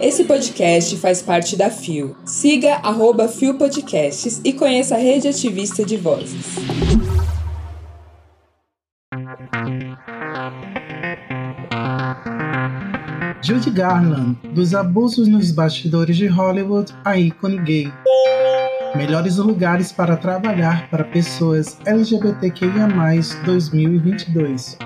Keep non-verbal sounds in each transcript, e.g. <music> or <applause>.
Esse podcast faz parte da FIO. Siga arroba FIO Podcasts e conheça a rede ativista de vozes. Judy Garland, dos abusos nos bastidores de Hollywood a ícone gay. Melhores lugares para trabalhar para pessoas LGBTQIA+, 2022.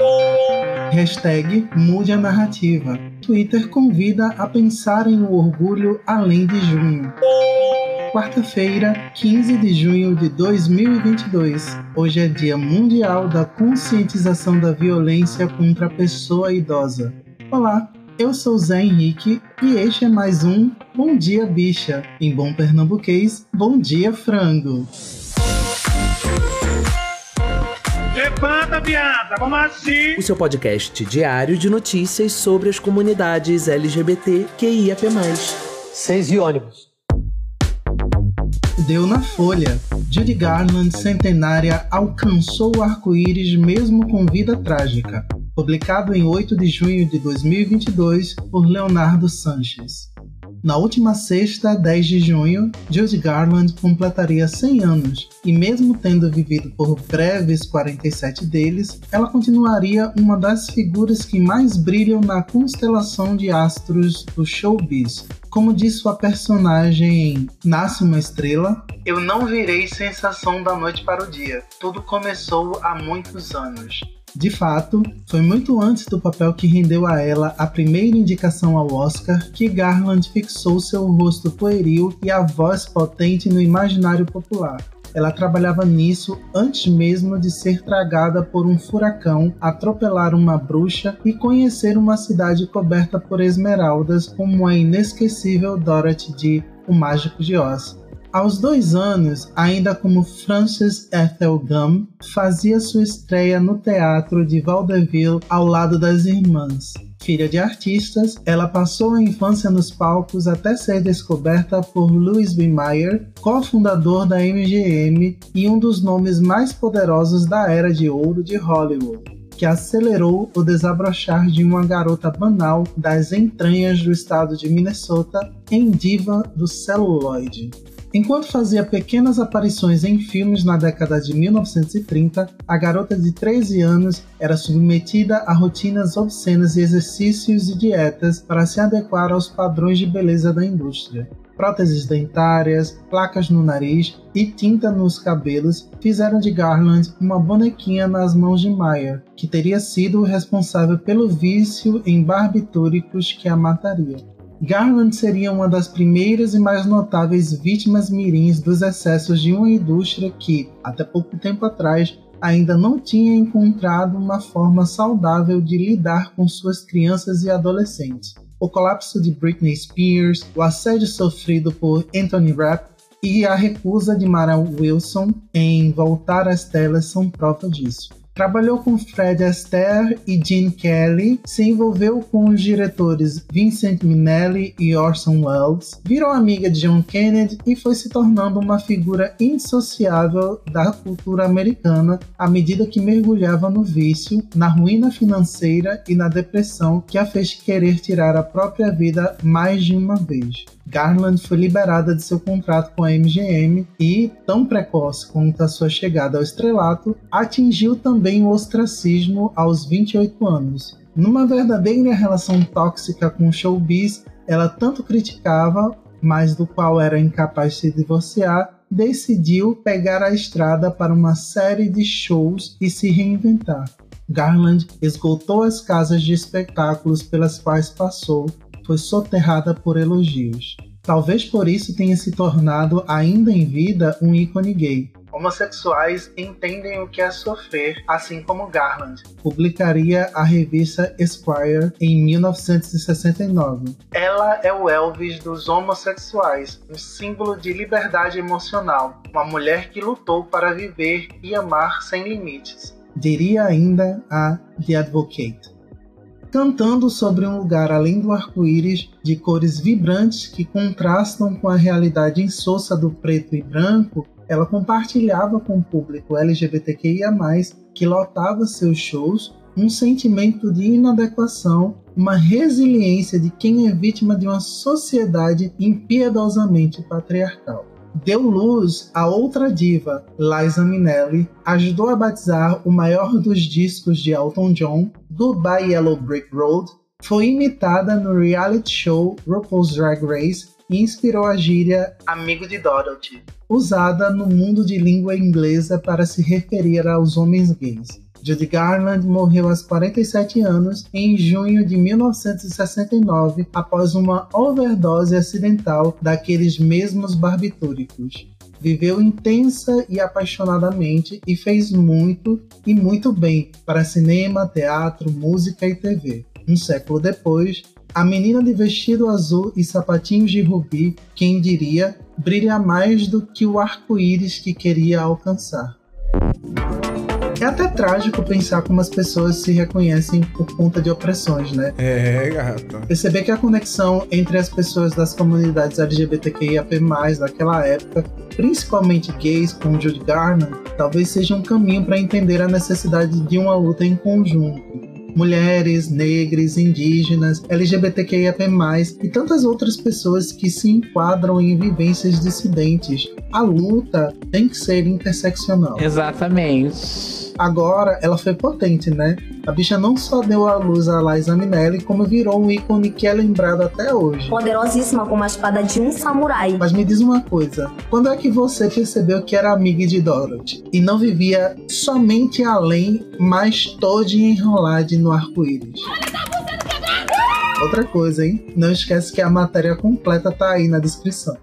Hashtag Mude a Narrativa. Twitter convida a pensar em um orgulho além de junho. Quarta-feira, 15 de junho de 2022. Hoje é Dia Mundial da Conscientização da Violência contra a Pessoa Idosa. Olá, eu sou Zé Henrique e este é mais um Bom Dia Bicha. Em bom pernambuquês, Bom Dia Frango. Levanta, viada, vamos assim! O seu podcast diário de notícias sobre as comunidades LGBT QIAP+. Seis e ônibus. Deu na Folha. Judy Garland, centenária, alcançou o arco-íris mesmo com vida trágica publicado em 8 de junho de 2022 por Leonardo Sanches. Na última sexta, 10 de junho, Judy Garland completaria 100 anos, e mesmo tendo vivido por breves 47 deles, ela continuaria uma das figuras que mais brilham na constelação de astros do showbiz. Como diz sua personagem em Nasce uma Estrela, eu não virei sensação da noite para o dia. Tudo começou há muitos anos. De fato, foi muito antes do papel que rendeu a ela a primeira indicação ao Oscar que Garland fixou seu rosto pueril e a voz potente no imaginário popular. Ela trabalhava nisso antes mesmo de ser tragada por um furacão, atropelar uma bruxa e conhecer uma cidade coberta por esmeraldas como a inesquecível Dorothy de O Mágico de Oz. Aos dois anos, ainda como Frances Ethel Gum, fazia sua estreia no teatro de Vaudeville ao lado das irmãs. Filha de artistas, ela passou a infância nos palcos até ser descoberta por Louis B. Mayer, cofundador da MGM e um dos nomes mais poderosos da era de ouro de Hollywood que acelerou o desabrochar de uma garota banal das entranhas do estado de Minnesota em diva do celuloide. Enquanto fazia pequenas aparições em filmes na década de 1930, a garota de 13 anos era submetida a rotinas obscenas e exercícios e dietas para se adequar aos padrões de beleza da indústria. Próteses dentárias, placas no nariz e tinta nos cabelos fizeram de Garland uma bonequinha nas mãos de Meyer, que teria sido o responsável pelo vício em barbitúricos que a mataria. Garland seria uma das primeiras e mais notáveis vítimas mirins dos excessos de uma indústria que, até pouco tempo atrás, ainda não tinha encontrado uma forma saudável de lidar com suas crianças e adolescentes. O colapso de Britney Spears, o assédio sofrido por Anthony Rapp e a recusa de Mara Wilson em voltar às telas são prova disso. Trabalhou com Fred Astaire e Gene Kelly, se envolveu com os diretores Vincent Minnelli e Orson Welles, virou amiga de John Kennedy e foi se tornando uma figura indissociável da cultura americana à medida que mergulhava no vício, na ruína financeira e na depressão que a fez querer tirar a própria vida mais de uma vez. Garland foi liberada de seu contrato com a MGM e, tão precoce quanto a sua chegada ao estrelato, atingiu também o ostracismo aos 28 anos. Numa verdadeira relação tóxica com o showbiz, ela tanto criticava, mas do qual era incapaz de se divorciar, decidiu pegar a estrada para uma série de shows e se reinventar. Garland esgotou as casas de espetáculos pelas quais passou foi soterrada por elogios. Talvez por isso tenha se tornado, ainda em vida, um ícone gay. Homossexuais entendem o que é sofrer, assim como Garland. Publicaria a revista Esquire em 1969. Ela é o Elvis dos homossexuais, um símbolo de liberdade emocional, uma mulher que lutou para viver e amar sem limites. Diria ainda a The Advocate cantando sobre um lugar além do arco-íris de cores vibrantes que contrastam com a realidade insossa do preto e branco, ela compartilhava com o público LGBTQIA, que lotava seus shows, um sentimento de inadequação uma resiliência de quem é vítima de uma sociedade impiedosamente patriarcal. Deu luz a outra diva, Liza Minnelli, ajudou a batizar o maior dos discos de Elton John, Goodbye Yellow Brick Road, foi imitada no reality show RuPaul's Drag Race e inspirou a gíria amigo de Dorothy, usada no mundo de língua inglesa para se referir aos homens gays. Judy Garland morreu aos 47 anos em junho de 1969 após uma overdose acidental daqueles mesmos barbitúricos. Viveu intensa e apaixonadamente e fez muito e muito bem para cinema, teatro, música e TV. Um século depois, a menina de vestido azul e sapatinhos de rubi, quem diria, brilha mais do que o arco-íris que queria alcançar. É até trágico pensar como as pessoas se reconhecem por conta de opressões, né? É, gata. Perceber que a conexão entre as pessoas das comunidades LGBTQIAP+, daquela época, principalmente gays com Judy Garland, talvez seja um caminho para entender a necessidade de uma luta em conjunto mulheres, negros, indígenas, LGBTQIAP+, e tantas outras pessoas que se enquadram em vivências dissidentes. A luta tem que ser interseccional. Exatamente. Agora, ela foi potente, né? A bicha não só deu à luz a Liza Minnelli, como virou um ícone que é lembrado até hoje. Poderosíssima como a espada de um samurai. Mas me diz uma coisa, quando é que você percebeu que era amiga de Dorothy e não vivia somente além, mas todo enrolado no arco-íris? Outra coisa, hein? Não esquece que a matéria completa tá aí na descrição.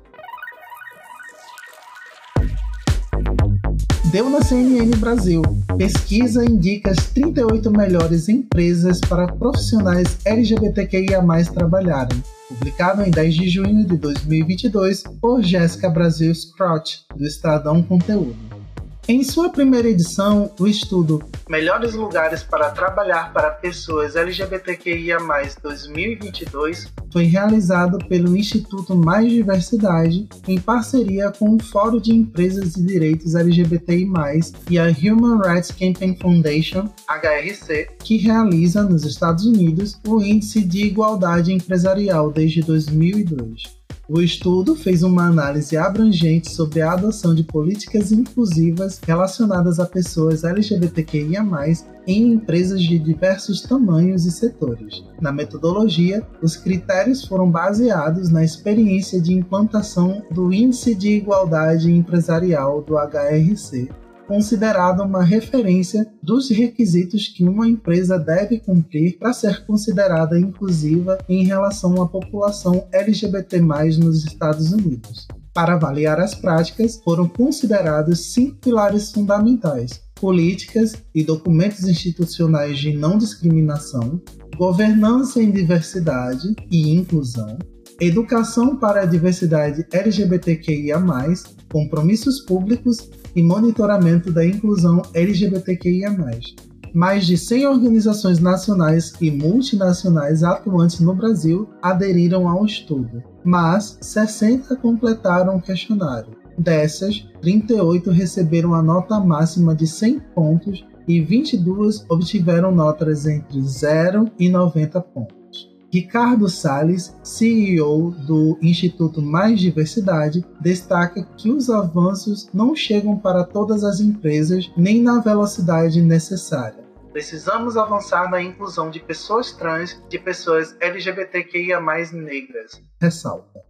Deu na CNN Brasil. Pesquisa indica as 38 melhores empresas para profissionais LGBTQIA+ trabalharem. Publicado em 10 de junho de 2022 por Jéssica Brasil Scrott, do Estadão Conteúdo. Em sua primeira edição, o estudo Melhores Lugares para Trabalhar para Pessoas LGBTQIA 2022 foi realizado pelo Instituto Mais Diversidade em parceria com o Fórum de Empresas de Direitos LGBTI+, e a Human Rights Campaign Foundation, HRC, que realiza nos Estados Unidos o Índice de Igualdade Empresarial desde 2002. O estudo fez uma análise abrangente sobre a adoção de políticas inclusivas relacionadas a pessoas LGBTQIA, em empresas de diversos tamanhos e setores. Na metodologia, os critérios foram baseados na experiência de implantação do Índice de Igualdade Empresarial do HRC considerada uma referência dos requisitos que uma empresa deve cumprir para ser considerada inclusiva em relação à população LGBT+ nos Estados Unidos. Para avaliar as práticas, foram considerados cinco pilares fundamentais: políticas e documentos institucionais de não discriminação, governança em diversidade e inclusão, educação para a diversidade LGBTQIA, compromissos públicos e monitoramento da inclusão LGBTQIA. Mais de 100 organizações nacionais e multinacionais atuantes no Brasil aderiram ao estudo, mas 60 completaram o questionário. Dessas, 38 receberam a nota máxima de 100 pontos e 22 obtiveram notas entre 0 e 90 pontos. Ricardo Salles, CEO do Instituto Mais Diversidade, destaca que os avanços não chegam para todas as empresas nem na velocidade necessária. Precisamos avançar na inclusão de pessoas trans, de pessoas LGBTQIA negras, ressalta.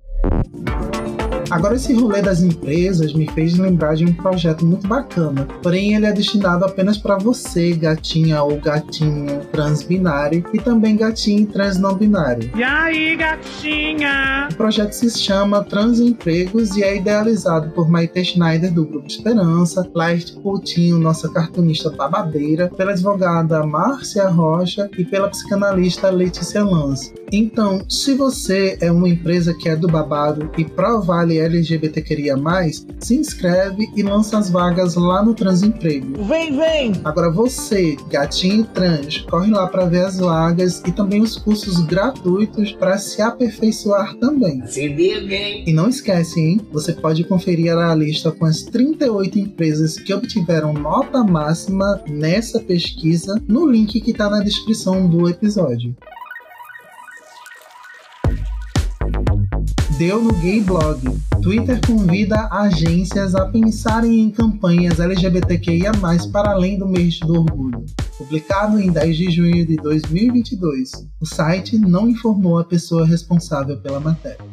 Agora, esse rolê das empresas me fez lembrar de um projeto muito bacana. Porém, ele é destinado apenas para você, gatinha ou gatinho transbinário, e também gatinho trans não binário. E aí, gatinha? O projeto se chama Transempregos e é idealizado por Maite Schneider, do Grupo Esperança, Laerte Coutinho, nossa cartunista babadeira, pela advogada Márcia Rocha e pela psicanalista Letícia Lance. Então, se você é uma empresa que é do babado e provale LGBT queria mais, se inscreve e lança as vagas lá no Transemprego. Vem, vem! Agora você, gatinho trans, corre lá para ver as vagas e também os cursos gratuitos para se aperfeiçoar também. Se liga, hein? E não esquece, hein? Você pode conferir a lista com as 38 empresas que obtiveram nota máxima nessa pesquisa no link que está na descrição do episódio. Deu no Gay Blog. Twitter convida agências a pensarem em campanhas LGBTQIA+, para além do mês do orgulho. Publicado em 10 de junho de 2022, o site não informou a pessoa responsável pela matéria.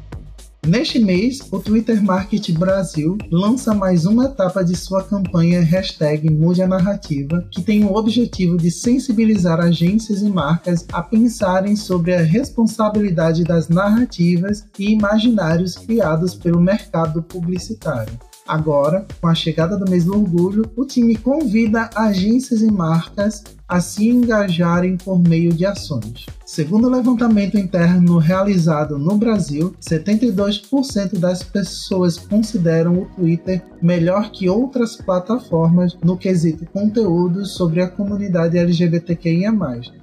Neste mês, o Twitter Market Brasil lança mais uma etapa de sua campanha hashtag Mude a Narrativa, que tem o objetivo de sensibilizar agências e marcas a pensarem sobre a responsabilidade das narrativas e imaginários criados pelo mercado publicitário. Agora, com a chegada do mês do orgulho, o time convida agências e marcas a se engajarem por meio de ações. Segundo o levantamento interno realizado no Brasil, 72% das pessoas consideram o Twitter melhor que outras plataformas no quesito conteúdos sobre a comunidade LGBTQIA.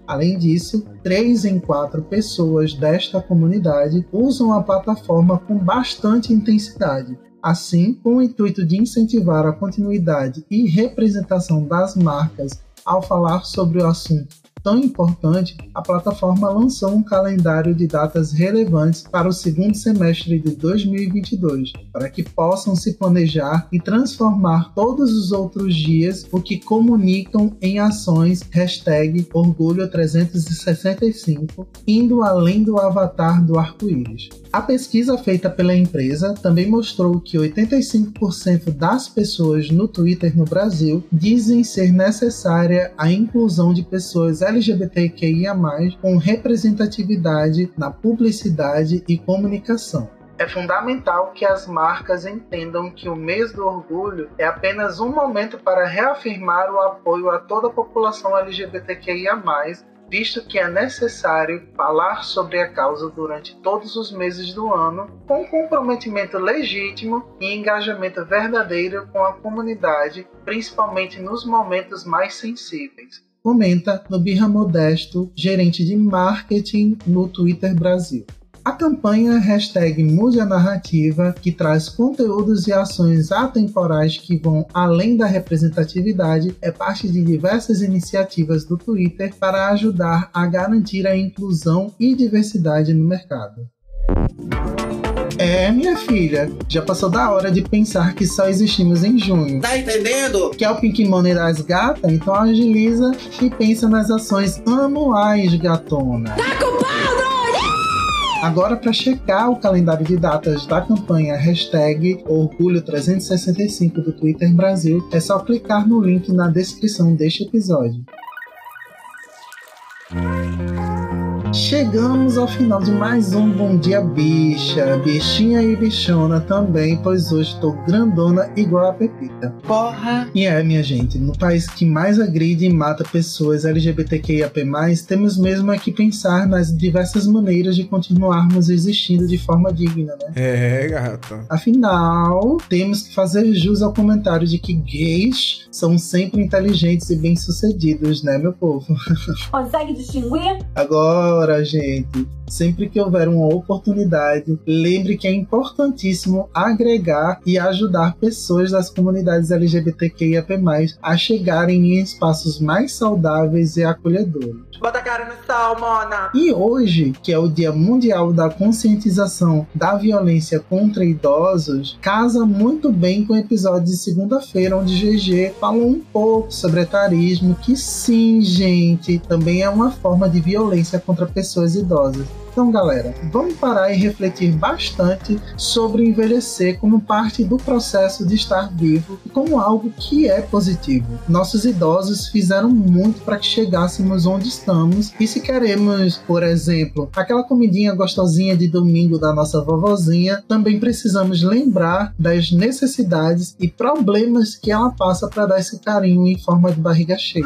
Além disso, 3 em 4 pessoas desta comunidade usam a plataforma com bastante intensidade, Assim, com o intuito de incentivar a continuidade e representação das marcas ao falar sobre o assunto tão importante, a plataforma lançou um calendário de datas relevantes para o segundo semestre de 2022, para que possam se planejar e transformar todos os outros dias o que comunicam em ações hashtag Orgulho 365, indo além do avatar do arco-íris. A pesquisa feita pela empresa também mostrou que 85% das pessoas no Twitter no Brasil dizem ser necessária a inclusão de pessoas LGBTQIA+, com representatividade na publicidade e comunicação. É fundamental que as marcas entendam que o mês do orgulho é apenas um momento para reafirmar o apoio a toda a população LGBTQIA, visto que é necessário falar sobre a causa durante todos os meses do ano, com comprometimento legítimo e engajamento verdadeiro com a comunidade, principalmente nos momentos mais sensíveis. Comenta no Birra Modesto, gerente de marketing no Twitter Brasil. A campanha hashtag Mude a Narrativa, que traz conteúdos e ações atemporais que vão além da representatividade, é parte de diversas iniciativas do Twitter para ajudar a garantir a inclusão e diversidade no mercado. É, minha filha, já passou da hora de pensar que só existimos em junho. Tá entendendo? Que é o Pink Money das gatas, então agiliza e pensa nas ações anuais, gatona. Tá com pau, Agora, para checar o calendário de datas da campanha hashtag Orgulho 365 do Twitter Brasil, é só clicar no link na descrição deste episódio. Chegamos ao final de mais um Bom Dia Bicha, bichinha e bichona também, pois hoje tô grandona igual a Pepita. Porra! E é, minha gente, no país que mais agride e mata pessoas LGBTQIAP+, temos mesmo é que pensar nas diversas maneiras de continuarmos existindo de forma digna, né? É, gata. Afinal, temos que fazer jus ao comentário de que gays são sempre inteligentes e bem-sucedidos, né, meu povo? <laughs> Consegue distinguir? Agora Gente, sempre que houver uma oportunidade, lembre que é importantíssimo agregar e ajudar pessoas das comunidades LGBTQIAP+, a chegarem em espaços mais saudáveis e acolhedores. Bota a cara no sol, mona! E hoje, que é o Dia Mundial da Conscientização da Violência contra Idosos, casa muito bem com o episódio de segunda-feira, onde GG falou um pouco sobre etarismo, que sim, gente, também é uma forma de violência contra pessoas idosas. Então, galera, vamos parar e refletir bastante sobre envelhecer como parte do processo de estar vivo e como algo que é positivo. Nossos idosos fizeram muito para que chegássemos onde estamos e se queremos, por exemplo, aquela comidinha gostosinha de domingo da nossa vovozinha, também precisamos lembrar das necessidades e problemas que ela passa para dar esse carinho em forma de barriga cheia.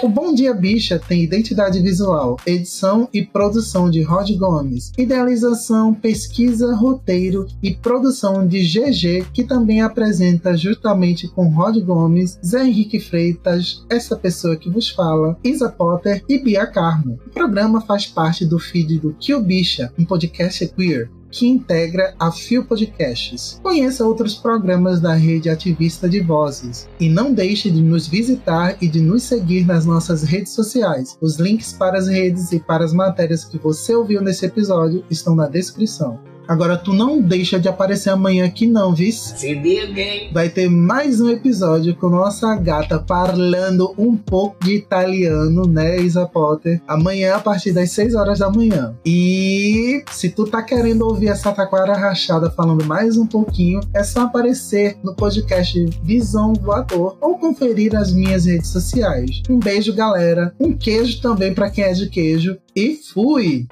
O Bom Dia Bicha tem identidade visual, edição e produção de Rod Gomes, idealização, pesquisa, roteiro e produção de GG, que também apresenta justamente com Rod Gomes, Zé Henrique Freitas, essa pessoa que vos fala, Isa Potter e Bia Carmo. O programa faz parte do feed do Kill Bicha, um podcast queer que integra a Fio Podcasts. Conheça outros programas da rede ativista de vozes e não deixe de nos visitar e de nos seguir nas nossas redes sociais. Os links para as redes e para as matérias que você ouviu nesse episódio estão na descrição. Agora tu não deixa de aparecer amanhã aqui não, viu? Se liga, hein? Vai ter mais um episódio com nossa gata falando um pouco de italiano, né, Isa Potter? Amanhã a partir das 6 horas da manhã. E se tu tá querendo ouvir essa taquara rachada falando mais um pouquinho, é só aparecer no podcast Visão Voador ou conferir as minhas redes sociais. Um beijo, galera. Um queijo também para quem é de queijo. E fui!